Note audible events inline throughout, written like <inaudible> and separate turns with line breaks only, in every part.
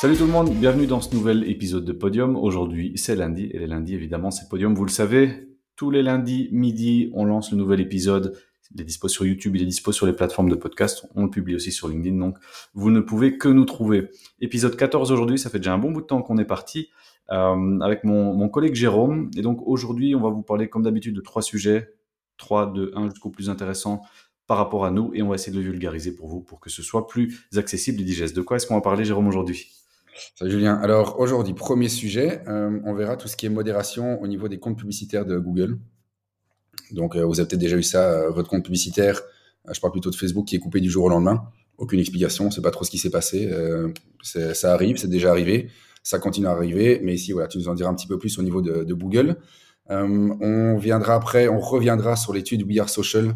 Salut tout le monde, bienvenue dans ce nouvel épisode de Podium. Aujourd'hui, c'est lundi, et les lundis, évidemment, c'est Podium, vous le savez. Tous les lundis, midi, on lance le nouvel épisode. Il est dispo sur YouTube, il est dispo sur les plateformes de podcast. On le publie aussi sur LinkedIn, donc vous ne pouvez que nous trouver. Épisode 14 aujourd'hui, ça fait déjà un bon bout de temps qu'on est parti euh, avec mon, mon collègue Jérôme. Et donc aujourd'hui, on va vous parler comme d'habitude de trois sujets, trois de un jusqu'au plus intéressant par rapport à nous, et on va essayer de le vulgariser pour vous, pour que ce soit plus accessible et digeste. De quoi est-ce qu'on va parler, Jérôme, aujourd'hui?
Salut Julien. Alors aujourd'hui, premier sujet, euh, on verra tout ce qui est modération au niveau des comptes publicitaires de Google. Donc euh, vous avez peut-être déjà eu ça, euh, votre compte publicitaire, je parle plutôt de Facebook, qui est coupé du jour au lendemain. Aucune explication, on ne sait pas trop ce qui s'est passé. ça arrive, c'est déjà arrivé, ça continue à arriver, mais ici, voilà, tu nous en diras un petit peu plus au niveau de, Google. on viendra après, on reviendra sur l'étude We Are Social,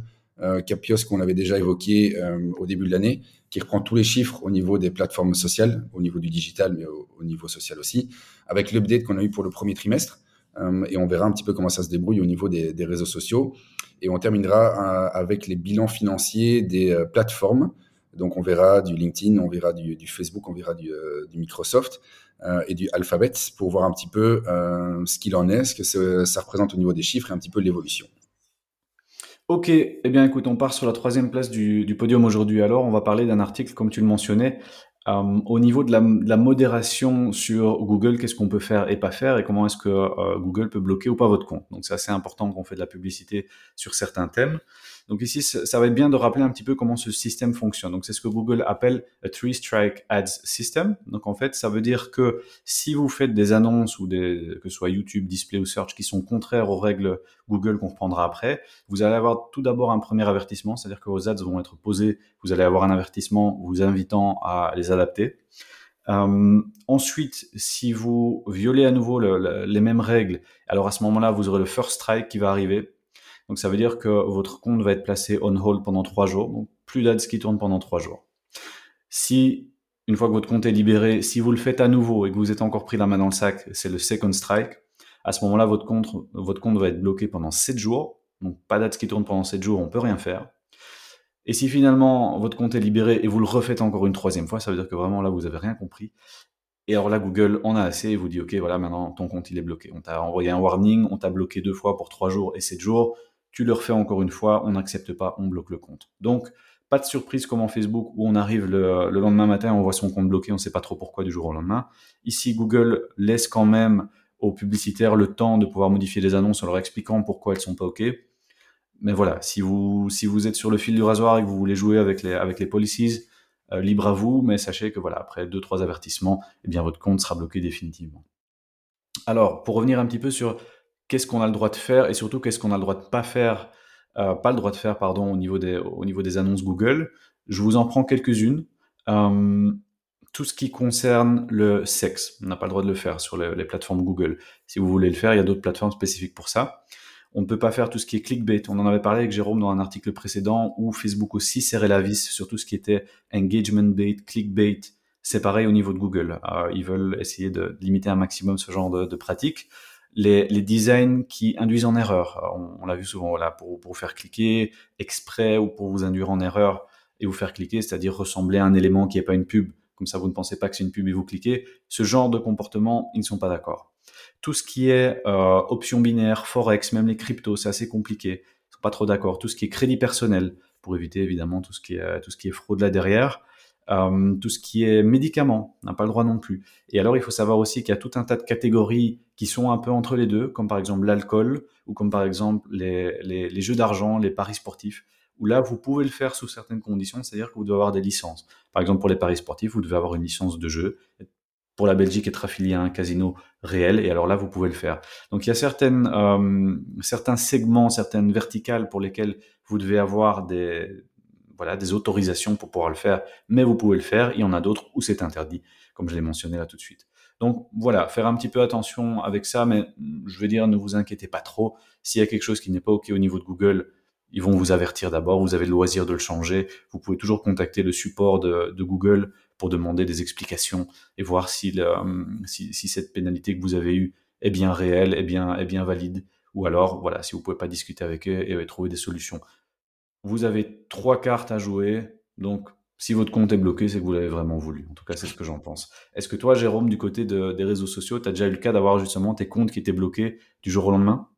Capios qu'on avait déjà évoqué au début de l'année, qui reprend tous les chiffres au niveau des plateformes sociales, au niveau du digital, mais au, niveau social aussi, avec l'update qu'on a eu pour le premier trimestre. Euh, et on verra un petit peu comment ça se débrouille au niveau des, réseaux sociaux. Et on terminera euh, avec les bilans financiers des euh, plateformes. Donc on verra du LinkedIn, on verra du, Facebook, on verra du, Microsoft et du Alphabet pour voir un petit peu ce qu'il en est, ce que ça représente au niveau des chiffres et un petit peu l'évolution.
Ok, eh bien écoute, on part sur la troisième place du, podium aujourd'hui. Alors, on va parler d'un article, comme tu le mentionnais, euh, au niveau de la, de la modération sur Google, qu'est-ce qu'on peut faire et pas faire, et comment est-ce que euh, Google peut bloquer ou pas votre compte. Donc c'est assez important qu'on fait de la publicité sur certains thèmes. Donc ici, ça va être bien de rappeler un petit peu comment ce système fonctionne. Donc c'est ce que Google appelle a three strike ads system. Donc en fait, ça veut dire que si vous faites des annonces ou des que ce soit YouTube, Display ou Search qui sont contraires aux règles Google qu'on reprendra après, vous allez avoir tout d'abord un premier avertissement, c'est-à-dire que vos ads vont être posés, vous allez avoir un avertissement vous invitant à les adapter. Euh, ensuite, si vous violez à nouveau les mêmes règles, alors à ce moment-là, vous aurez le first strike qui va arriver. Donc ça veut dire que votre compte va être placé on hold pendant trois jours, donc plus d'ads qui tournent pendant trois jours. Si une fois que votre compte est libéré, si vous le faites à nouveau et que vous êtes encore pris la main dans le sac, c'est le second strike. À ce moment-là, votre compte, votre compte va être bloqué pendant sept jours. Donc pas d'ads qui tournent pendant sept jours, on peut rien faire. Et si finalement votre compte est libéré et vous le refaites encore une troisième fois, ça veut dire que vraiment là vous avez rien compris. Et alors là, Google en a assez et vous dit, OK, voilà, maintenant ton compte il est bloqué. On t'a envoyé un warning, on t'a bloqué deux fois pour trois jours et sept jours tu le refais encore une fois, on n'accepte pas, on bloque le compte. Donc, pas de surprise comme en Facebook où on arrive le, lendemain matin, on voit son compte bloqué, on ne sait pas trop pourquoi du jour au lendemain. Ici, Google laisse quand même aux publicitaires le temps de pouvoir modifier les annonces en leur expliquant pourquoi elles sont pas OK. Mais voilà, si vous, êtes sur le fil du rasoir et que vous voulez jouer avec les, avec les policies, euh, libre à vous, mais sachez que voilà, après deux, trois avertissements, eh bien, votre compte sera bloqué définitivement. Alors, pour revenir un petit peu sur qu'est-ce qu'on a le droit de faire et surtout qu'est-ce qu'on a le droit de pas faire, euh, pas le droit de faire, pardon, au niveau des, au niveau des annonces Google. Je vous en prends quelques-unes. Euh, tout ce qui concerne le sexe, on n'a pas le droit de le faire sur les, plateformes Google. Si vous voulez le faire, il y a d'autres plateformes spécifiques pour ça. On ne peut pas faire tout ce qui est clickbait. On en avait parlé avec Jérôme dans un article précédent où Facebook aussi serrait la vis sur tout ce qui était engagement bait, clickbait. C'est pareil au niveau de Google. Euh, ils veulent essayer de limiter un maximum ce genre de, de pratiques les, les, designs qui induisent en erreur. On, on l'a vu souvent, voilà, pour, pour vous faire cliquer exprès ou pour vous induire en erreur et vous faire cliquer, c'est-à-dire ressembler à un élément qui n'est pas une pub. Comme ça, vous ne pensez pas que c'est une pub et vous cliquez. Ce genre de comportement, ils ne sont pas d'accord. Tout ce qui est euh, options binaires, forex, même les cryptos, c'est assez compliqué. Ils sont pas trop d'accord. Tout ce qui est crédit personnel, pour éviter évidemment tout ce qui est, tout ce qui est fraude là derrière. Euh, tout ce qui est médicaments, n'a pas le droit non plus. Et alors, il faut savoir aussi qu'il y a tout un tas de catégories qui sont un peu entre les deux, comme par exemple l'alcool ou comme par exemple les, les, les jeux d'argent, les paris sportifs, où là, vous pouvez le faire sous certaines conditions, c'est-à-dire que vous devez avoir des licences. Par exemple, pour les paris sportifs, vous devez avoir une licence de jeu. Pour la Belgique, être affilié à un casino réel, et alors là, vous pouvez le faire. Donc, il y a certaines, euh, certains segments, certaines verticales pour lesquelles vous devez avoir des, voilà, des autorisations pour pouvoir le faire, mais vous pouvez le faire. Il y en a d'autres où c'est interdit, comme je l'ai mentionné là tout de suite. Donc voilà, faire un petit peu attention avec ça, mais je veux dire, ne vous inquiétez pas trop. S'il y a quelque chose qui n'est pas OK au niveau de Google, ils vont vous avertir d'abord, vous avez le loisir de le changer. Vous pouvez toujours contacter le support de, Google pour demander des explications et voir si, si, cette pénalité que vous avez eue est bien réelle, est bien, est bien valide. Ou alors, voilà, si vous pouvez pas discuter avec eux et trouver des solutions. Vous avez trois cartes à jouer, donc Si votre compte est bloqué, c'est que vous l'avez vraiment voulu. En tout cas, c'est ce que j'en pense. Est-ce que toi, Jérôme, du côté des réseaux sociaux, tu as déjà eu le cas d'avoir justement tes comptes qui étaient bloqués du jour au lendemain?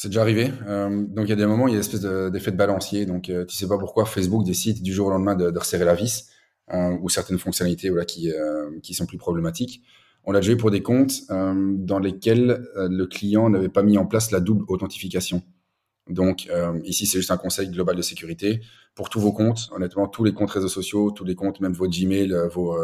C'est déjà arrivé. Euh, donc il y a des moments, il y a une espèce d'effet de, balancier. Donc euh, tu sais pas pourquoi Facebook décide du jour au lendemain de, resserrer la vis euh, ou certaines fonctionnalités voilà, qui, qui sont plus problématiques. On l'a déjà eu pour des comptes dans lesquels le client n'avait pas mis en place la double authentification. Donc ici, c'est juste un conseil global de sécurité pour tous vos comptes. Honnêtement, tous les comptes réseaux sociaux, tous les comptes, même vos Gmail, vos,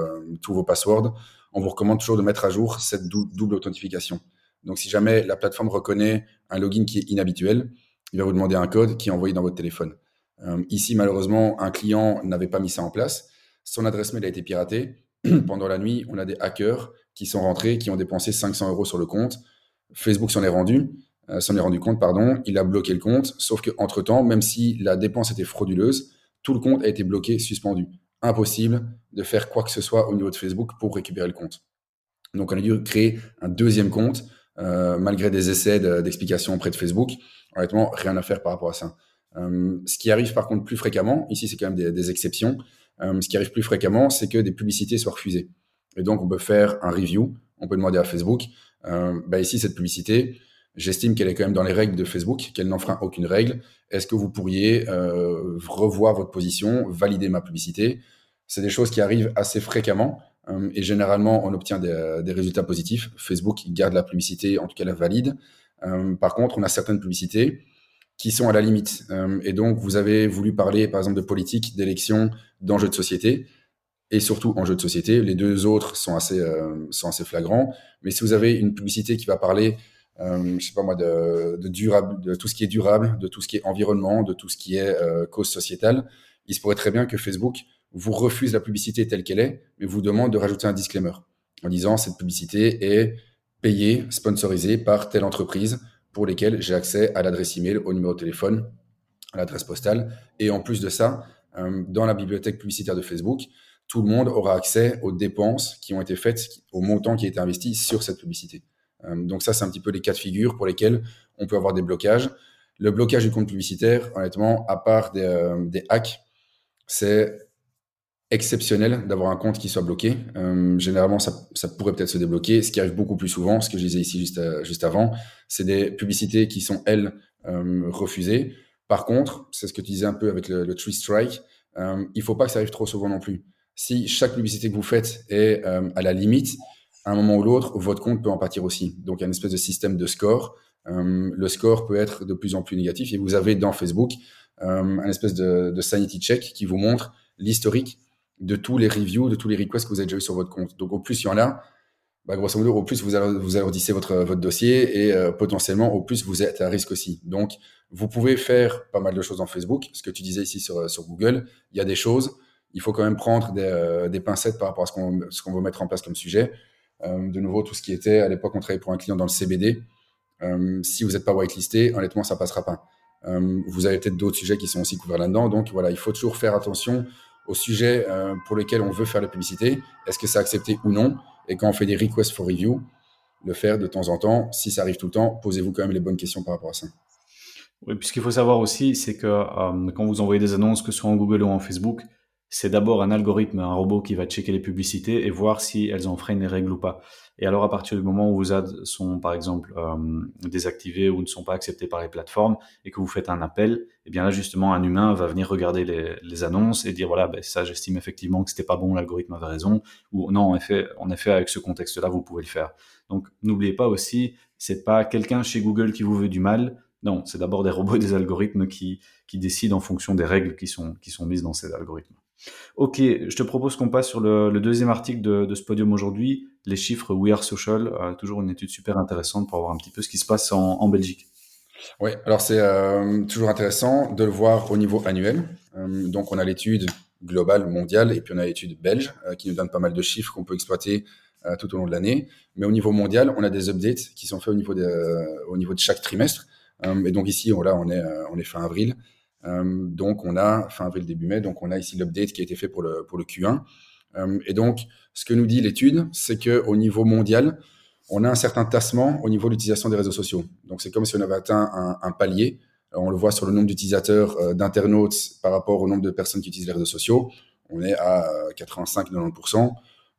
tous vos passwords, on vous recommande toujours de mettre à jour cette double authentification. Donc, si jamais la plateforme reconnaît un login qui est inhabituel, il va vous demander un code qui est envoyé dans votre téléphone. Euh, ici, malheureusement, un client n'avait pas mis ça en place. Son adresse mail a été piratée. <clears throat> Pendant la nuit, on a des hackers qui sont rentrés, qui ont dépensé 500 euros sur le compte. Facebook s'en est rendu, euh, s'en est rendu compte, pardon. Il a bloqué le compte. Sauf qu'entre temps, même si la dépense était frauduleuse, tout le compte a été bloqué, suspendu. Impossible de faire quoi que ce soit au niveau de Facebook pour récupérer le compte. Donc, on a dû créer un deuxième compte euh, malgré des essais d'explication auprès de Facebook. Honnêtement, rien à faire par rapport à ça. Euh, ce qui arrive par contre plus fréquemment, ici c'est quand même des, exceptions, ce qui arrive plus fréquemment, c'est que des publicités soient refusées. Et donc on peut faire un review, on peut demander à Facebook, bah ici cette publicité, j'estime qu'elle est quand même dans les règles de Facebook, qu'elle n'enfreint aucune règle. Est-ce que vous pourriez revoir votre position, valider ma publicité? C'est des choses qui arrivent assez fréquemment. Euh, et généralement, on obtient des, des, résultats positifs. Facebook garde la publicité, en tout cas la valide. Euh, par contre, on a certaines publicités qui sont à la limite. Euh, et donc, vous avez voulu parler, par exemple, de politique, d'élection, d'enjeux de société, et surtout enjeux de société. Les deux autres sont assez, sont assez flagrants. Mais si vous avez une publicité qui va parler, euh, je sais pas moi, de, durable, de tout ce qui est durable, de tout ce qui est environnement, de tout ce qui est cause sociétale, il se pourrait très bien que Facebook vous refuse la publicité telle qu'elle est, mais vous demande de rajouter un disclaimer en disant cette publicité est payée, sponsorisée par telle entreprise pour lesquelles j'ai accès à l'adresse email, au numéro de téléphone, à l'adresse postale. Et en plus de ça, euh, dans la bibliothèque publicitaire de Facebook, tout le monde aura accès aux dépenses qui ont été faites, au montant qui a été investi sur cette publicité. Euh, donc ça, c'est un petit peu les cas de figure pour lesquels on peut avoir des blocages. Le blocage du compte publicitaire, honnêtement, à part des, euh, hacks, c'est exceptionnel d'avoir un compte qui soit bloqué. Euh, généralement, ça, pourrait peut-être se débloquer. Ce qui arrive beaucoup plus souvent, ce que je disais ici juste, juste avant, c'est des publicités qui sont, elles, refusées. Par contre, c'est ce que tu disais un peu avec le, le Tree Strike, il faut pas que ça arrive trop souvent non plus. Si chaque publicité que vous faites est à la limite, à un moment ou l'autre, votre compte peut en pâtir aussi. Donc, il y a une espèce de système de score. le score peut être de plus en plus négatif et vous avez dans Facebook un espèce de, sanity check qui vous montre l'historique de tous les reviews, de tous les requests que vous avez déjà eu sur votre compte. Donc au plus il y en a, bah, grosso modo, au plus vous, vous alourdissez votre, votre dossier et euh, potentiellement au plus vous êtes à risque aussi. Donc vous pouvez faire pas mal de choses en Facebook. Ce que tu disais ici sur, sur Google, il y a des choses. Il faut quand même prendre des, euh, des pincettes par rapport à ce qu'on ce qu'on veut mettre en place comme sujet. Euh, de nouveau, tout ce qui était, à l'époque, on travaillait pour un client dans le CBD. si vous n'êtes pas whitelisté, honnêtement, ça passera pas. vous avez peut-être d'autres sujets qui sont aussi couverts là-dedans. Donc voilà, il faut toujours faire attention au sujet euh, pour lequel on veut faire la publicité, est-ce que c'est accepté ou non? Et quand on fait des requests for review, le faire de temps en temps. Si ça arrive tout le temps, posez-vous quand même les bonnes questions par rapport à ça.
Oui, puis ce qu'il faut savoir aussi, c'est que euh, quand vous envoyez des annonces, que ce soit en Google ou en Facebook, c'est d'abord un algorithme, un robot qui va checker les publicités et voir si elles enfreignent les règles ou pas. Et alors, à partir du moment où vos ads sont, par exemple, euh, désactivés ou ne sont pas acceptés par les plateformes et que vous faites un appel, eh bien là, justement, un humain va venir regarder les, les annonces et dire, voilà, ben, ça, j'estime effectivement que c'était pas bon, l'algorithme avait raison, ou non, en effet, en effet, avec ce contexte-là, vous pouvez le faire. Donc, n'oubliez pas aussi, c'est pas quelqu'un chez Google qui vous veut du mal, non, c'est d'abord des robots et des algorithmes qui, qui décident en fonction des règles qui sont, qui sont mises dans ces algorithmes. Ok, je te propose qu'on passe sur le, deuxième article de, ce podium aujourd'hui, les chiffres We Are Social, euh, toujours une étude super intéressante pour voir un petit peu ce qui se passe en, Belgique.
Oui, alors c'est euh, toujours intéressant de le voir au niveau annuel. Euh, donc on a l'étude globale mondiale et puis on a l'étude belge qui nous donne pas mal de chiffres qu'on peut exploiter tout au long de l'année. Mais au niveau mondial, on a des updates qui sont faits au niveau de, chaque trimestre. et donc ici, là, on est fin avril. Euh, donc, on a, fin avril, début mai, donc on a ici l'update qui a été fait pour le, pour le Q1. Euh, et donc, ce que nous dit l'étude, c'est qu'au niveau mondial, on a un certain tassement au niveau de l'utilisation des réseaux sociaux. Donc, c'est comme si on avait atteint un, palier. on le voit sur le nombre d'utilisateurs, euh, d'internautes par rapport au nombre de personnes qui utilisent les réseaux sociaux. on est à 85-90%.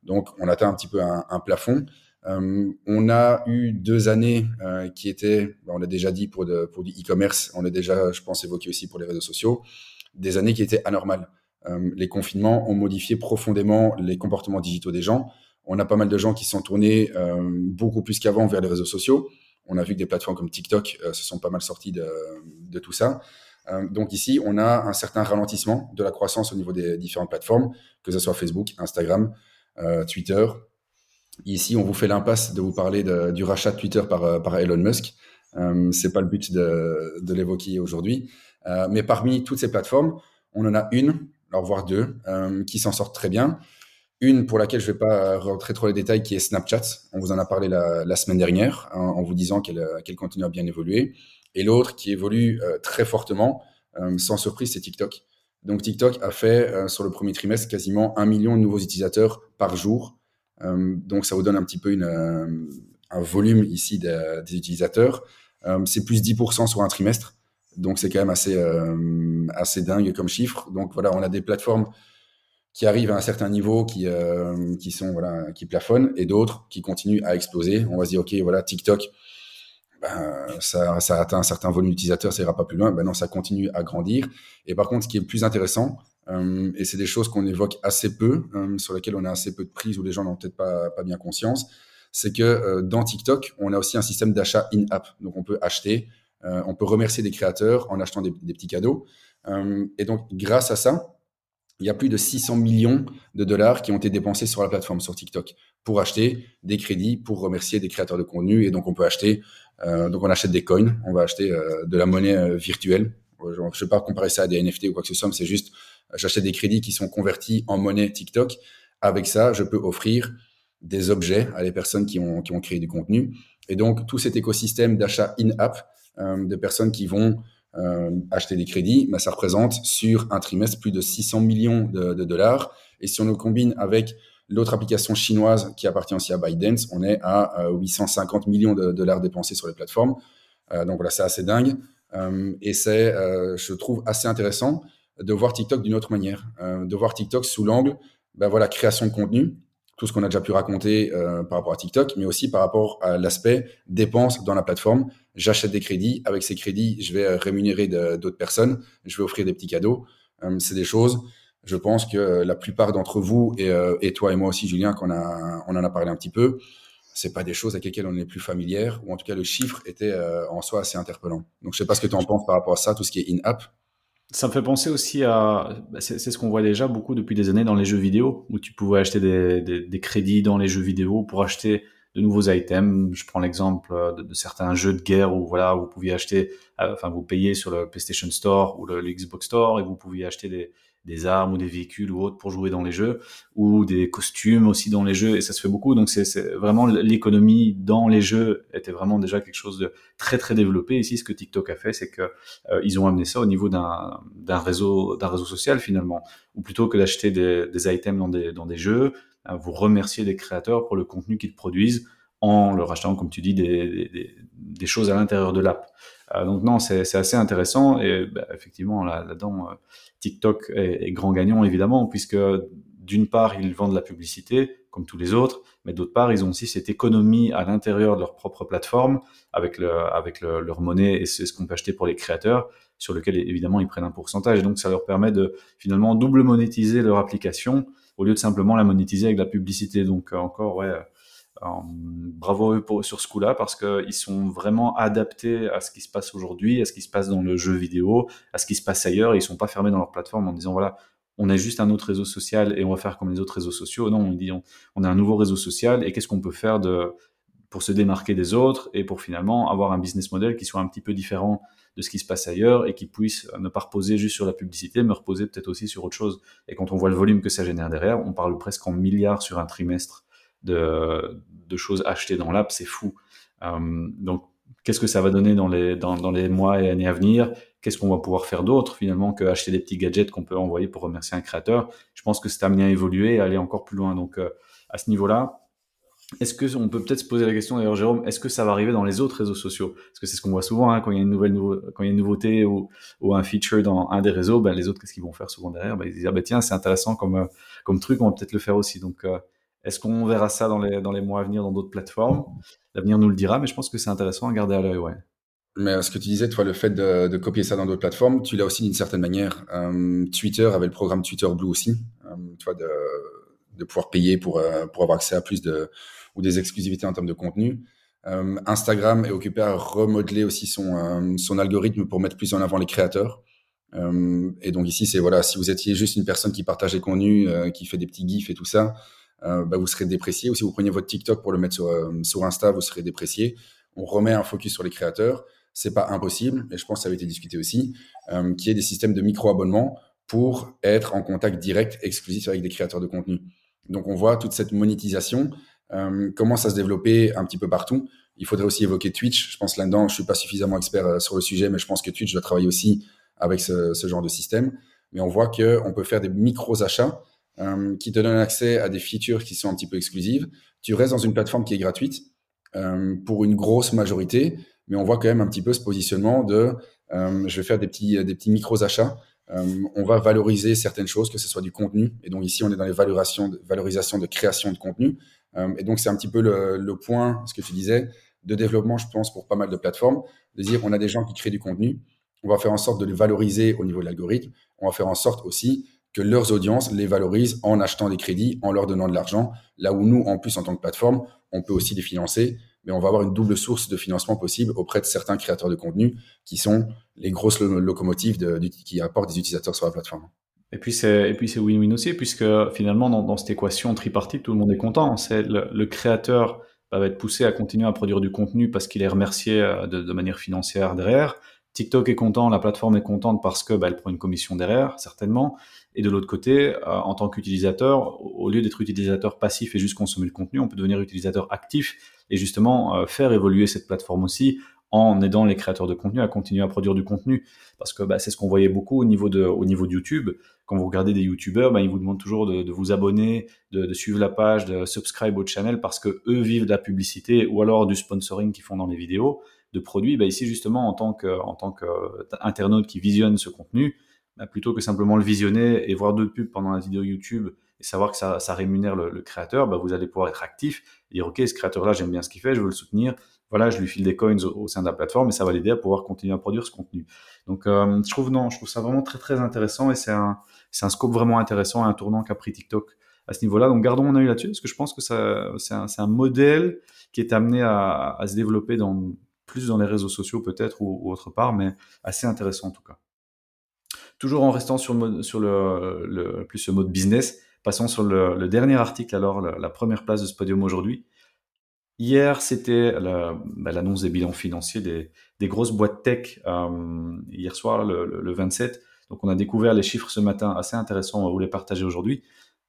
Donc, on atteint un petit peu un, plafond. On a eu deux années qui étaient, on l'a déjà dit pour, du e-commerce, on l'a déjà, je pense, évoqué aussi pour les réseaux sociaux, des années qui étaient anormales. les confinements ont modifié profondément les comportements digitaux des gens. On a pas mal de gens qui sont tournés beaucoup plus qu'avant vers les réseaux sociaux. On a vu que des plateformes comme TikTok se sont pas mal sorties de, de tout ça. Euh, donc ici, on a un certain ralentissement de la croissance au niveau des différentes plateformes, que ce soit Facebook, Instagram, euh, Twitter. Ici, on vous fait l'impasse de vous parler du rachat de Twitter par, euh, par Elon Musk. Euh, c'est pas le but de, l'évoquer aujourd'hui. mais parmi toutes ces plateformes, on en a une, alors voire deux, qui s'en sortent très bien. Une pour laquelle je vais pas rentrer trop les détails, qui est Snapchat. On vous en a parlé la, semaine dernière, hein, en vous disant qu'elle continue à bien évoluer et l'autre qui évolue euh, très fortement, euh, sans surprise, c'est TikTok. Donc TikTok a fait euh, sur le premier trimestre quasiment un million de nouveaux utilisateurs par jour. Donc ça vous donne un petit peu une, un volume ici des utilisateurs. c'est plus 10% sur un trimestre. Donc c'est quand même assez, assez dingue comme chiffre. Donc voilà, on a des plateformes qui arrivent à un certain niveau, qui, qui sont voilà, qui plafonnent, et d'autres qui continuent à exploser. On va se dire ok, voilà, TikTok, ben, ça, ça atteint un certain volume d'utilisateurs, ça ira pas plus loin. Ben non, ça continue à grandir. Et par contre, ce qui est le plus intéressant, euh, et c'est des choses qu'on évoque assez peu, euh, sur lesquelles on a assez peu de prise, où les gens n'ont peut-être pas, bien conscience, c'est que euh, dans TikTok, on a aussi un système d'achat in-app. Donc on peut acheter, on peut remercier des créateurs en achetant des, petits cadeaux. et donc grâce à ça, il y a plus de 600 millions de dollars qui ont été dépensés sur la plateforme, sur TikTok, pour acheter des crédits, pour remercier des créateurs de contenu. Et donc, on peut acheter donc on achète des coins, on va acheter de la monnaie virtuelle. Je ne vais pas comparer ça à des NFT ou quoi que ce soit, c'est juste j'achète des crédits qui sont convertis en monnaie TikTok. Avec ça, je peux offrir des objets à les personnes qui ont, qui ont créé du contenu. Et donc, tout cet écosystème d'achat in-app, de personnes qui vont acheter des crédits, bah, ça représente sur un trimestre plus de 600 millions de, dollars. Et si on le combine avec L'autre application chinoise qui appartient aussi à ByteDance, on est à 850 euh, millions de dollars dépensés sur les plateformes. Euh, donc voilà, c'est assez dingue. Euh, et c'est, je trouve, assez intéressant de voir TikTok d'une autre manière, de voir TikTok sous l'angle, ben voilà, création de contenu, tout ce qu'on a déjà pu raconter par rapport à TikTok, mais aussi par rapport à l'aspect dépenses dans la plateforme. J'achète des crédits, avec ces crédits, je vais rémunérer d'autres personnes, je vais offrir des petits cadeaux. c'est des choses je pense que la plupart d'entre vous euh, et, toi et moi aussi, Julien, qu'on a, on en a parlé un petit peu, c'est pas des choses avec lesquelles on est plus familière, ou en tout cas le chiffre était euh, en soi assez interpellant. Donc je sais pas ce que tu en penses par rapport à ça, tout ce qui est in-app.
Ça me fait penser aussi à, bah, c'est ce qu'on voit déjà beaucoup depuis des années dans les jeux vidéo, où tu pouvais acheter des, crédits dans les jeux vidéo pour acheter de nouveaux items. Je prends l'exemple de, certains jeux de guerre où voilà, vous pouviez acheter, euh, enfin vous payez sur le PlayStation Store ou le Xbox Store et vous pouviez acheter des, des armes ou des véhicules ou autres pour jouer dans les jeux, ou des costumes aussi dans les jeux, et ça se fait beaucoup. Donc c'est vraiment l'économie dans les jeux était vraiment déjà quelque chose de très très développé. Ici, ce que TikTok a fait, c'est que euh, ils ont amené ça au niveau d'un réseau d'un réseau social finalement, ou plutôt que d'acheter des, items dans des dans des jeux, euh, vous remerciez des créateurs pour le contenu qu'ils produisent en leur achetant, comme tu dis, des choses à l'intérieur de l'app. Euh, donc non, c'est assez intéressant et bah, effectivement là-dedans, euh, TikTok est, grand gagnant évidemment puisque d'une part ils vendent la publicité comme tous les autres, mais d'autre part ils ont aussi cette économie à l'intérieur de leur propre plateforme avec, le, avec leur monnaie et c'est ce qu'on peut acheter pour les créateurs sur lequel évidemment ils prennent un pourcentage donc ça leur permet de finalement double monétiser leur application au lieu de simplement la monétiser avec la publicité. Donc encore ouais bravo eux pour, sur ce coup-là parce qu'ils sont vraiment adaptés à ce qui se passe aujourd'hui, à ce qui se passe dans le jeu vidéo, à ce qui se passe ailleurs. ils sont pas fermés dans leur plateforme en disant voilà, on est juste un autre réseau social et on va faire comme les autres réseaux sociaux. Non, on dit on, on est un nouveau réseau social et qu'est-ce qu'on peut faire de pour se démarquer des autres et pour finalement avoir un business model qui soit un petit peu différent de ce qui se passe ailleurs et qui puisse ne pas reposer juste sur la publicité, mais reposer peut-être aussi sur autre chose. Et quand on voit le volume que ça génère derrière, on parle presque en milliards sur un trimestre de, choses achetées dans l'app, c'est fou. Euh, donc, qu'est-ce que ça va donner dans les, mois et années à venir? Qu'est-ce qu'on va pouvoir faire d'autre finalement que acheter des petits gadgets qu'on peut envoyer pour remercier un créateur? Je pense que c'est amené à évoluer et aller encore plus loin. Donc, euh, à ce niveau-là, est-ce que on peut peut-être se poser la question d'ailleurs, Jérôme, est-ce que ça va arriver dans les autres réseaux sociaux? Parce que c'est ce qu'on voit souvent hein, quand il y a une nouvelle nouveauté ou, un feature dans un des réseaux, ben, les autres qu'est-ce qu'ils vont faire souvent derrière? Ben, Ils disent ah, ben, tiens c'est intéressant comme euh, comme truc, on va peut-être le faire aussi. Donc est-ce qu'on verra ça dans les mois à venir dans d'autres plateformes? L'avenir nous le dira, mais je pense que c'est intéressant à garder à l'œil, ouais.
Mais ce que tu disais, toi, le fait de, copier ça dans d'autres plateformes, tu l'as aussi d'une certaine manière. Euh, Twitter avait le programme Twitter Blue aussi, vois, de, pouvoir payer pour, pour avoir accès à plus de, ou des exclusivités en termes de contenu. Euh, Instagram est occupé à remodeler aussi son, euh, son algorithme pour mettre plus en avant les créateurs. Euh, et donc ici, c'est voilà, si vous étiez juste une personne qui partage des contenus, qui fait des petits gifs et tout ça, bah, vous serez déprécié. Ou si vous preniez votre TikTok pour le mettre sur, sur Insta, vous serez déprécié. On remet un focus sur les créateurs. C'est pas impossible, et je pense que ça avait été discuté aussi, euh, qu'il y ait des systèmes de micro-abonnement pour être en contact direct, exclusif avec des créateurs de contenu. Donc on voit toute cette monétisation euh, commence à se développer un petit peu partout. Il faudrait aussi évoquer Twitch. Je pense là-dedans, je suis pas suffisamment expert euh, sur le sujet, mais je pense que Twitch doit travailler aussi avec ce, ce genre de système. Mais on voit que on peut faire des micros achats euh, qui te donnent accès à des features qui sont un petit peu exclusives. Tu restes dans une plateforme qui est gratuite euh, pour une grosse majorité, mais on voit quand même un petit peu ce positionnement de euh, je vais faire des petits des petits micros achats. On va valoriser certaines choses, que ce soit du contenu. Et donc ici, on est dans les valorisations de, création de contenu. Et donc, c'est un petit peu le, point, ce que tu disais, de développement, je pense, pour pas mal de plateformes, de dire on a des gens qui créent du contenu, on va faire en sorte de les valoriser au niveau de l'algorithme, on va faire en sorte aussi que leurs audiences les valorisent en achetant des crédits, en leur donnant de l'argent, là où nous, en plus, en tant que plateforme, on peut aussi les financer, mais on va avoir une double source de financement possible auprès de certains créateurs de contenu qui sont les grosses locomotives qui apportent des utilisateurs sur la plateforme.
Et puis c'est win-win aussi puisque finalement dans, cette équation tripartite tout le monde est content. C'est le, créateur va être poussé à continuer à produire du contenu parce qu'il est remercié euh, de, de, manière financière derrière. TikTok est content, la plateforme est contente parce que bah, prend une commission derrière certainement. Et de l'autre côté, euh, en tant qu'utilisateur, au lieu d'être utilisateur passif et juste consommer le contenu, on peut devenir utilisateur actif et justement euh, faire évoluer cette plateforme aussi en aidant les créateurs de contenu à continuer à produire du contenu. Parce que bah, c'est ce qu'on voyait beaucoup au niveau de, au niveau de YouTube. Quand vous regardez des YouTubeurs, bah, ils vous demandent toujours de, de vous abonner, de, de, suivre la page, de subscribe au channel parce que eux vivent de la publicité ou alors du sponsoring qu'ils font dans les vidéos de produits. Bah, ici, justement, en tant que, en tant qu'internaute qui visionne ce contenu, bah, plutôt que simplement le visionner et voir deux pubs pendant la vidéo YouTube et savoir que ça, ça rémunère le, le créateur, bah, vous allez pouvoir être actif et dire, OK, ce créateur-là, j'aime bien ce qu'il fait, je veux le soutenir voilà, je lui file des coins au, sein de la plateforme et ça va l'aider à pouvoir continuer à produire ce contenu. Donc, euh, je trouve non, je trouve ça vraiment très très intéressant et c'est un c'est un scope vraiment intéressant, un tournant qu'a pris TikTok à ce niveau-là. Donc, gardons mon œil là-dessus parce que je pense que ça c'est un, un modèle qui est amené à, à, se développer dans plus dans les réseaux sociaux peut-être ou, autre part, mais assez intéressant en tout cas. Toujours en restant sur le mode, le, le plus mode business, passons sur le, dernier article alors la, première place de ce podium aujourd'hui Hier, c'était bah, l'annonce des bilans financiers des, grosses boîtes tech. Euh, hier soir, le, le, 27. Donc, on a découvert les chiffres ce matin assez intéressants. On va vous les partager aujourd'hui.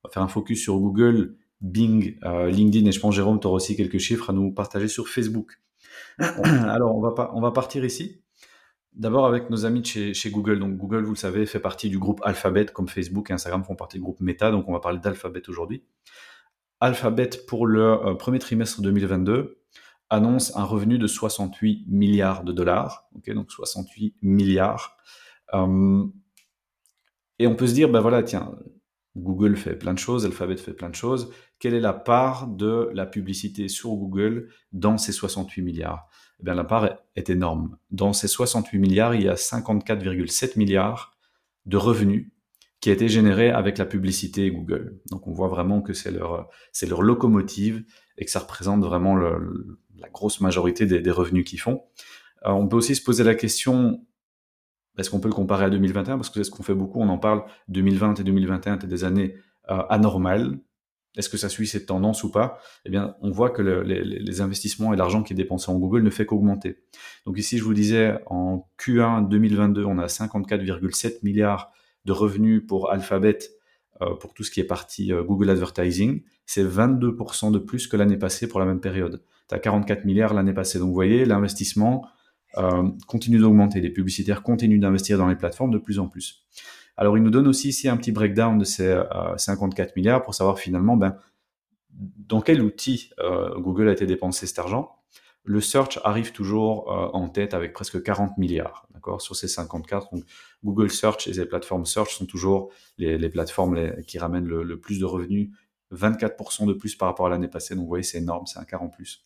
On va faire un focus sur Google, Bing, euh, LinkedIn et je pense, Jérôme, tu auras aussi quelques chiffres à nous partager sur Facebook. <clears throat> Alors, on va, on va partir ici. D'abord avec nos amis chez, Google. Donc, Google, vous le savez, fait partie du groupe Alphabet, comme Facebook et Instagram font partie du groupe Meta. Donc, on va parler d'Alphabet aujourd'hui. Alphabet pour le euh, premier trimestre 2022 annonce un revenu de 68 milliards de dollars. ok donc 68 milliards. Euh, et on peut se dire, ben voilà, tiens, Google fait plein de choses, Alphabet fait plein de choses. Quelle est la part de la publicité sur Google dans ces 68 milliards? Eh bien, la part est énorme. Dans ces 68 milliards, il y a 54,7 milliards de revenus qui a été généré avec la publicité Google. Donc on voit vraiment que c'est leur, c'est leur locomotive et que ça représente vraiment la grosse majorité des, des revenus qu'ils font. Euh, on peut aussi se poser la question, est-ce qu'on peut le comparer à 2021 Parce que c'est ce qu'on fait beaucoup, on en parle, 2020 et 2021 étaient des années euh, anormales. Est-ce que ça suit cette tendance ou pas? Eh bien, on voit que le, les, les, investissements et l'argent qui est dépensé en Google ne fait qu'augmenter. Donc ici, je vous disais, en Q1 2022, on a 54,7 milliards de revenus pour Alphabet, euh, pour tout ce qui est parti euh, Google Advertising, c'est 22% de plus que l'année passée pour la même période. Tu as 44 milliards l'année passée. Donc vous voyez, l'investissement euh, continue d'augmenter. Les publicitaires continuent d'investir dans les plateformes de plus en plus. Alors il nous donne aussi ici un petit breakdown de ces 54 milliards pour savoir finalement ben, dans quel outil Google a été dépensé cet argent le search arrive toujours en tête avec presque 40 milliards, d'accord, sur ces 54. Donc, Google Search et les plateformes search sont toujours les, plateformes qui ramènent le, plus de revenus, 24% de plus par rapport à l'année passée. Donc, vous voyez, c'est énorme, c'est un quart en plus.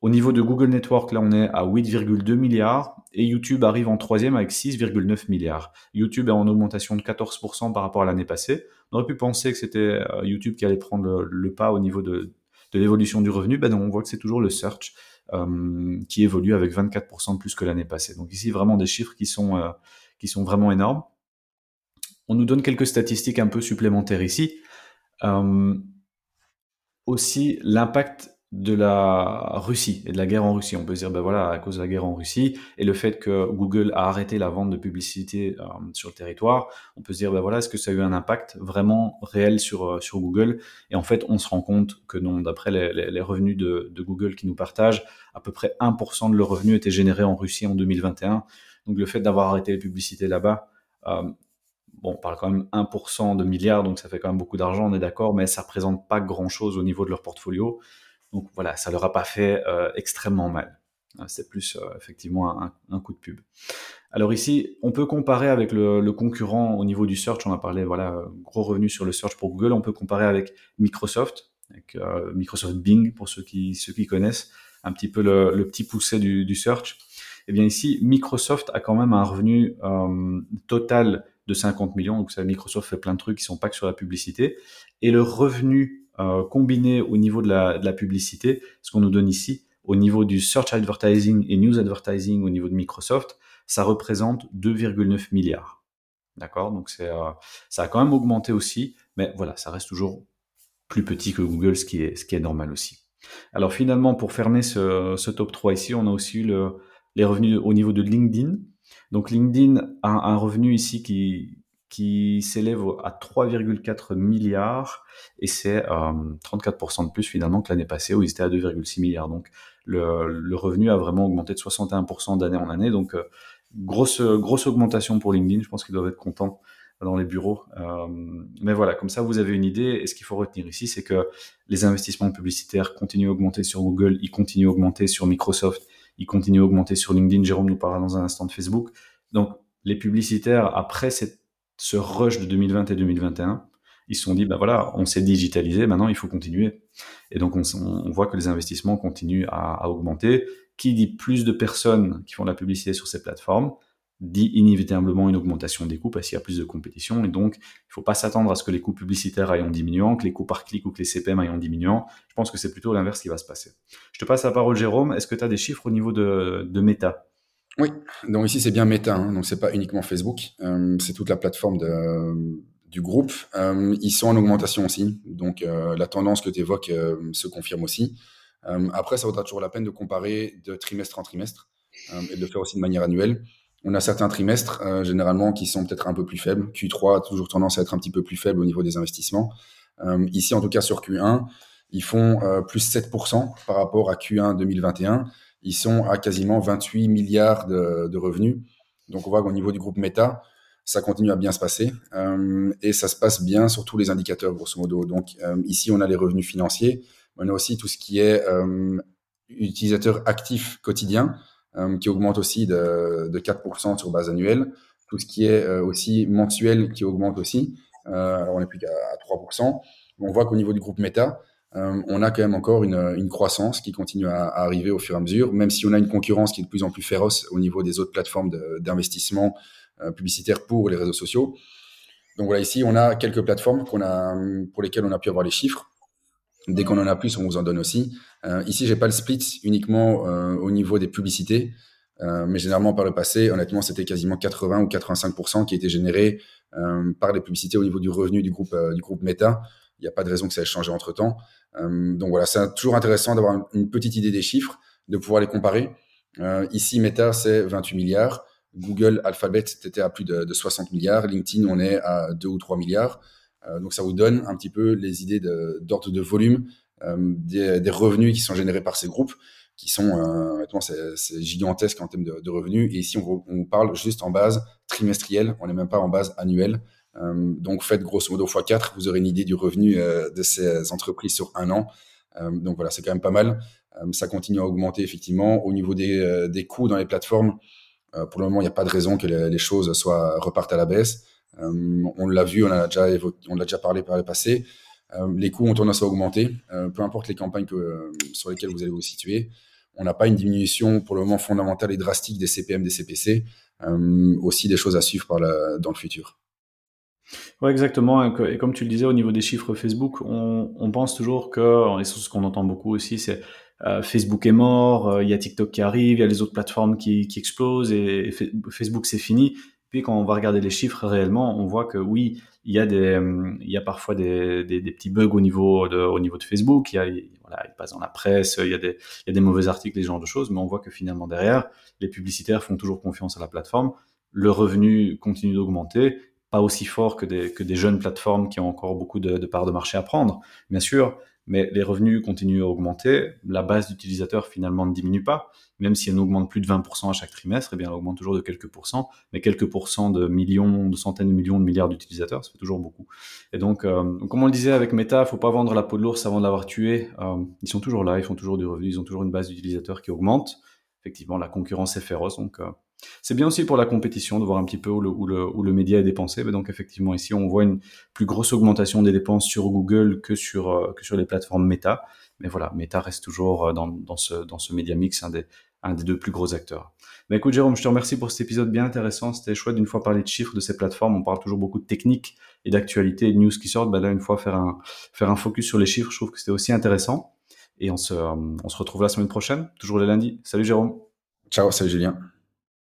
Au niveau de Google Network, là, on est à 8,2 milliards et YouTube arrive en troisième avec 6,9 milliards. YouTube est en augmentation de 14% par rapport à l'année passée. On aurait pu penser que c'était euh, YouTube qui allait prendre le, pas au niveau de, l'évolution du revenu. Ben non, on voit que c'est toujours le search euh, qui évolue avec 24% de plus que l'année passée. Donc ici, vraiment des chiffres qui sont, euh, qui sont vraiment énormes. On nous donne quelques statistiques un peu supplémentaires ici. aussi, l'impact de la Russie et de la guerre en Russie. On peut se dire, ben voilà, à cause de la guerre en Russie et le fait que Google a arrêté la vente de publicité euh, sur le territoire, on peut se dire, ben voilà, est-ce que ça a eu un impact vraiment réel sur, euh, sur Google? Et en fait, on se rend compte que non, d'après les, revenus de, Google qui nous partagent, à peu près 1% de leurs revenus étaient générés en Russie en 2021. Donc le fait d'avoir arrêté les publicités là-bas, euh, bon, on parle quand même 1% de milliards, donc ça fait quand même beaucoup d'argent, on est d'accord, mais ça représente pas grand-chose au niveau de leur portfolio. Donc voilà, ça leur a pas fait euh, extrêmement mal. Euh, c'est plus euh, effectivement un, coup de pub. Alors ici, on peut comparer avec le, concurrent au niveau du search. On a parlé, voilà, gros revenu sur le search pour Google. On peut comparer avec Microsoft, avec Microsoft Bing pour ceux qui ceux qui connaissent un petit peu le, petit poussé du, search. Eh bien ici, Microsoft a quand même un revenu total de 50 millions. Donc ça, Microsoft fait plein de trucs qui sont pas que sur la publicité. Et le revenu euh, combiné au niveau de la, publicité, ce qu'on nous donne ici, au niveau du search advertising et news advertising au niveau de Microsoft, ça représente 2,9 milliards. D'accord? Donc euh, ça a quand même augmenté aussi, mais voilà, ça reste toujours plus petit que Google, ce qui est, ce qui est normal aussi. Alors finalement, pour fermer ce, top 3 ici, on a aussi le, les revenus au niveau de LinkedIn. Donc LinkedIn a un revenu ici qui, qui s'élève à 3,4 milliards et c'est 34% euh, de plus finalement que l'année passée où ils étaient à 2,6 milliards. Donc le, revenu a vraiment augmenté de 61% d'année en année. Donc euh, grosse grosse augmentation pour LinkedIn. Je pense qu'ils doivent être contents dans les bureaux. Euh, mais voilà, comme ça vous avez une idée. Et ce qu'il faut retenir ici, c'est que les investissements publicitaires continuent à augmenter sur Google, ils continuent à augmenter sur Microsoft, ils continuent à augmenter sur LinkedIn. Jérôme nous parlera dans un instant de Facebook. Donc les publicitaires après cette ce rush de 2020 et 2021, ils se sont dit, ben voilà, on s'est digitalisé, maintenant il faut continuer. Et donc on, voit que les investissements continuent à, augmenter. Qui dit plus de personnes qui font de la publicité sur ces plateformes, dit inévitablement une augmentation des coûts parce qu'il y a plus de compétition. Et donc, il ne faut pas s'attendre à ce que les coûts publicitaires aillent en diminuant, que les coûts par clic ou que les CPM aillent en diminuant. Je pense que c'est plutôt l'inverse qui va se passer. Je te passe la parole, Jérôme. Est-ce que tu as des chiffres au niveau de, de Meta?
Oui, donc ici c'est bien Meta, hein, donc c'est pas uniquement Facebook, euh, c'est toute la plateforme de, du groupe. Euh, ils sont en augmentation aussi, donc euh, la tendance que tu évoques se confirme aussi. après, ça vaudra toujours la peine de comparer de trimestre en trimestre et de le faire aussi de manière annuelle. On a certains trimestres généralement qui sont peut-être un peu plus faibles. Q3 a toujours tendance à être un petit peu plus faible au niveau des investissements. ici, en tout cas sur Q1, ils font plus 7% par rapport à Q1 2021 ils sont à quasiment 28 milliards de, revenus. Donc on voit qu'au niveau du groupe Meta, ça continue à bien se passer euh, et ça se passe bien sur tous les indicateurs grosso modo. Donc euh, ici on a les revenus financiers, on a aussi tout ce qui est euh, utilisateur actif quotidien qui augmente aussi de, de 4% sur base annuelle, tout ce qui est aussi mensuel qui augmente aussi. alors on n'est plus qu'à 3%. On voit qu'au niveau du groupe Meta, euh, on a quand même encore une, croissance qui continue à, arriver au fur et à mesure, même si on a une concurrence qui est de plus en plus féroce au niveau des autres plateformes d'investissement euh, publicitaire pour les réseaux sociaux. Donc voilà, ici, on a quelques plateformes pour lesquelles on a pu avoir les chiffres. Dès qu'on en a plus, on vous en donne aussi. Euh, ici, j'ai pas le split uniquement euh, au niveau des publicités, mais généralement par le passé, honnêtement, c'était quasiment 80 ou 85 qui étaient générés par les publicités au niveau du revenu du groupe Meta. Il n'y a pas de raison que ça ait changé entre temps. Euh, donc voilà, c'est toujours intéressant d'avoir une petite idée des chiffres, de pouvoir les comparer. Euh, ici, Meta, c'est 28 milliards. Google, Alphabet, c'était à plus de, 60 milliards. LinkedIn, on est à 2 ou 3 milliards. Euh, donc ça vous donne un petit peu les idées d'ordre de, volume des, revenus qui sont générés par ces groupes, qui sont, honnêtement, c'est gigantesque en termes de, revenus. Et ici, on, on, parle juste en base trimestrielle, on n'est même pas en base annuelle. Donc faites grosso modo x4, vous aurez une idée du revenu de ces entreprises sur un an. donc voilà, c'est quand même pas mal. ça continue à augmenter effectivement. Au niveau des, des coûts dans les plateformes, pour le moment, il n'y a pas de raison que les, choses soient repartent à la baisse. on l'a vu, on a déjà l'a déjà parlé par le passé. les coûts ont tendance à augmenter, peu importe les campagnes sur lesquelles vous allez vous situer on n'a pas une diminution pour le moment fondamentale et drastique des CPM, des CPC, euh, aussi des choses à suivre dans le futur.
Oui, exactement. Et comme tu le disais, au niveau des chiffres Facebook, on, pense toujours que, et ce qu'on entend beaucoup aussi, c'est euh, Facebook est mort, euh, il y a TikTok qui arrive, il y a les autres plateformes qui, explosent et Facebook c'est fini. Puis quand on va regarder les chiffres réellement, on voit que oui, il y a des, il y a parfois des, petits bugs au niveau de, au niveau de Facebook. Il y a, voilà, il passe dans la presse, il y a des, il y a des mauvais articles, des genres de choses, mais on voit que finalement derrière, les publicitaires font toujours confiance à la plateforme. Le revenu continue d'augmenter, pas aussi fort que des, que des jeunes plateformes qui ont encore beaucoup de, de parts de marché à prendre, bien sûr, mais les revenus continuent à augmenter, la base d'utilisateurs finalement ne diminue pas, même si elle augmente plus de 20% à chaque trimestre, eh bien elle augmente toujours de quelques pourcents, mais quelques pourcents de millions, de centaines de millions de milliards d'utilisateurs, ça fait toujours beaucoup. Et donc, euh, comme on le disait avec Meta, faut pas vendre la peau de l'ours avant de l'avoir tué. Euh, ils sont toujours là, ils font toujours du revenu, ils ont toujours une base d'utilisateurs qui augmente. Effectivement, la concurrence est féroce, donc euh, c'est bien aussi pour la compétition de voir un petit peu où le, où le, où le média est dépensé. Mais donc effectivement, ici, on voit une plus grosse augmentation des dépenses sur Google que sur, euh, que sur les plateformes Meta. Mais voilà, Meta reste toujours euh, dans, dans, ce, dans ce média mix un des, un des deux plus gros acteurs. Mais écoute Jérôme, je te remercie pour cet épisode bien intéressant. C'était chouette d'une fois parler de chiffres de ces plateformes. On parle toujours beaucoup de techniques et d'actualités et de news qui sortent. Bah là, une fois faire un, faire un focus sur les chiffres, je trouve que c'était aussi intéressant. Et on se, euh, on se retrouve la semaine prochaine, toujours le lundi. Salut Jérôme.
Ciao, salut Julien.